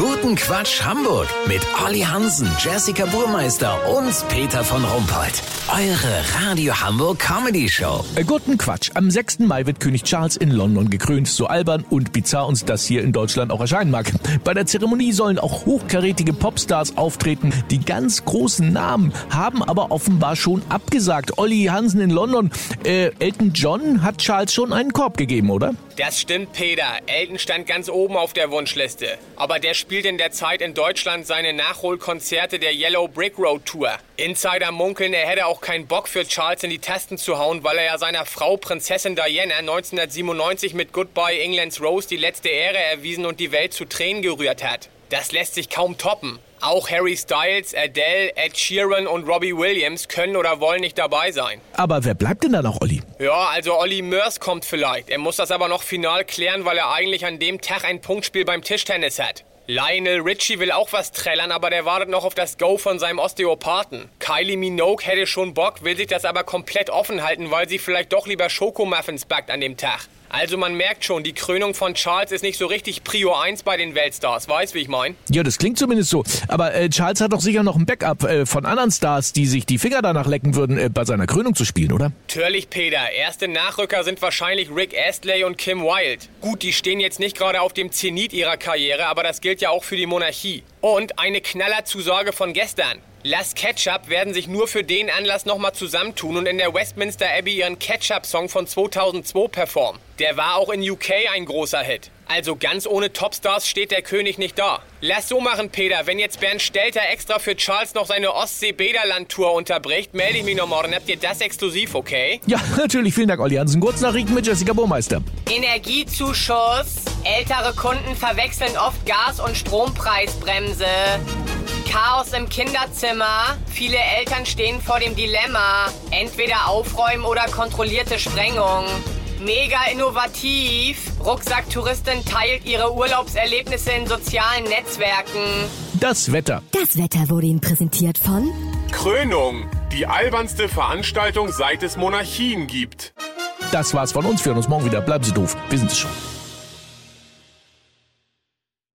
Guten Quatsch Hamburg mit Olli Hansen, Jessica Burmeister und Peter von Rumpold. Eure Radio Hamburg Comedy Show. Äh, guten Quatsch. Am 6. Mai wird König Charles in London gekrönt. So albern und bizarr uns das hier in Deutschland auch erscheinen mag. Bei der Zeremonie sollen auch hochkarätige Popstars auftreten. Die ganz großen Namen haben aber offenbar schon abgesagt. Olli Hansen in London. Äh, Elton John hat Charles schon einen Korb gegeben, oder? Das stimmt, Peter. Elton stand ganz oben auf der Wunschliste. Aber der spielt in der Zeit in Deutschland seine Nachholkonzerte der Yellow Brick Road Tour. Insider munkeln, er hätte auch keinen Bock für Charles in die Tasten zu hauen, weil er ja seiner Frau Prinzessin Diana 1997 mit Goodbye England's Rose die letzte Ehre erwiesen und die Welt zu Tränen gerührt hat. Das lässt sich kaum toppen. Auch Harry Styles, Adele, Ed Sheeran und Robbie Williams können oder wollen nicht dabei sein. Aber wer bleibt denn da noch, Olli? Ja, also Olli Mörs kommt vielleicht. Er muss das aber noch final klären, weil er eigentlich an dem Tag ein Punktspiel beim Tischtennis hat. Lionel Richie will auch was trällern, aber der wartet noch auf das Go von seinem Osteopathen. Kylie Minogue hätte schon Bock, will sich das aber komplett offen halten, weil sie vielleicht doch lieber Schokomuffins backt an dem Tag. Also man merkt schon, die Krönung von Charles ist nicht so richtig Prio 1 bei den Weltstars. Weißt, wie ich mein? Ja, das klingt zumindest so. Aber äh, Charles hat doch sicher noch ein Backup äh, von anderen Stars, die sich die Finger danach lecken würden, äh, bei seiner Krönung zu spielen, oder? Natürlich, Peter. Erste Nachrücker sind wahrscheinlich Rick Astley und Kim Wilde. Gut, die stehen jetzt nicht gerade auf dem Zenit ihrer Karriere, aber das gilt ja auch für die Monarchie. Und eine Knallerzusage von gestern. Las Ketchup werden sich nur für den Anlass nochmal zusammentun und in der Westminster Abbey ihren Ketchup-Song von 2002 performen. Der war auch in UK ein großer Hit. Also ganz ohne Topstars steht der König nicht da. Lass so machen, Peter. Wenn jetzt Bernd Stelter extra für Charles noch seine Ostsee-Bederland-Tour unterbricht, melde ich mich noch morgen. Habt ihr das exklusiv, okay? Ja, natürlich. Vielen Dank, Olli Hansen. Kurznachrichten mit Jessica Burmeister. Energiezuschuss. Ältere Kunden verwechseln oft Gas- und Strompreisbremse. Chaos im Kinderzimmer. Viele Eltern stehen vor dem Dilemma. Entweder aufräumen oder kontrollierte Sprengung. Mega innovativ. Rucksacktouristin teilt ihre Urlaubserlebnisse in sozialen Netzwerken. Das Wetter. Das Wetter wurde Ihnen präsentiert von Krönung. Die albernste Veranstaltung seit es Monarchien gibt. Das war's von uns. Wir hören uns morgen wieder. Bleiben Sie doof. Wir sind es schon.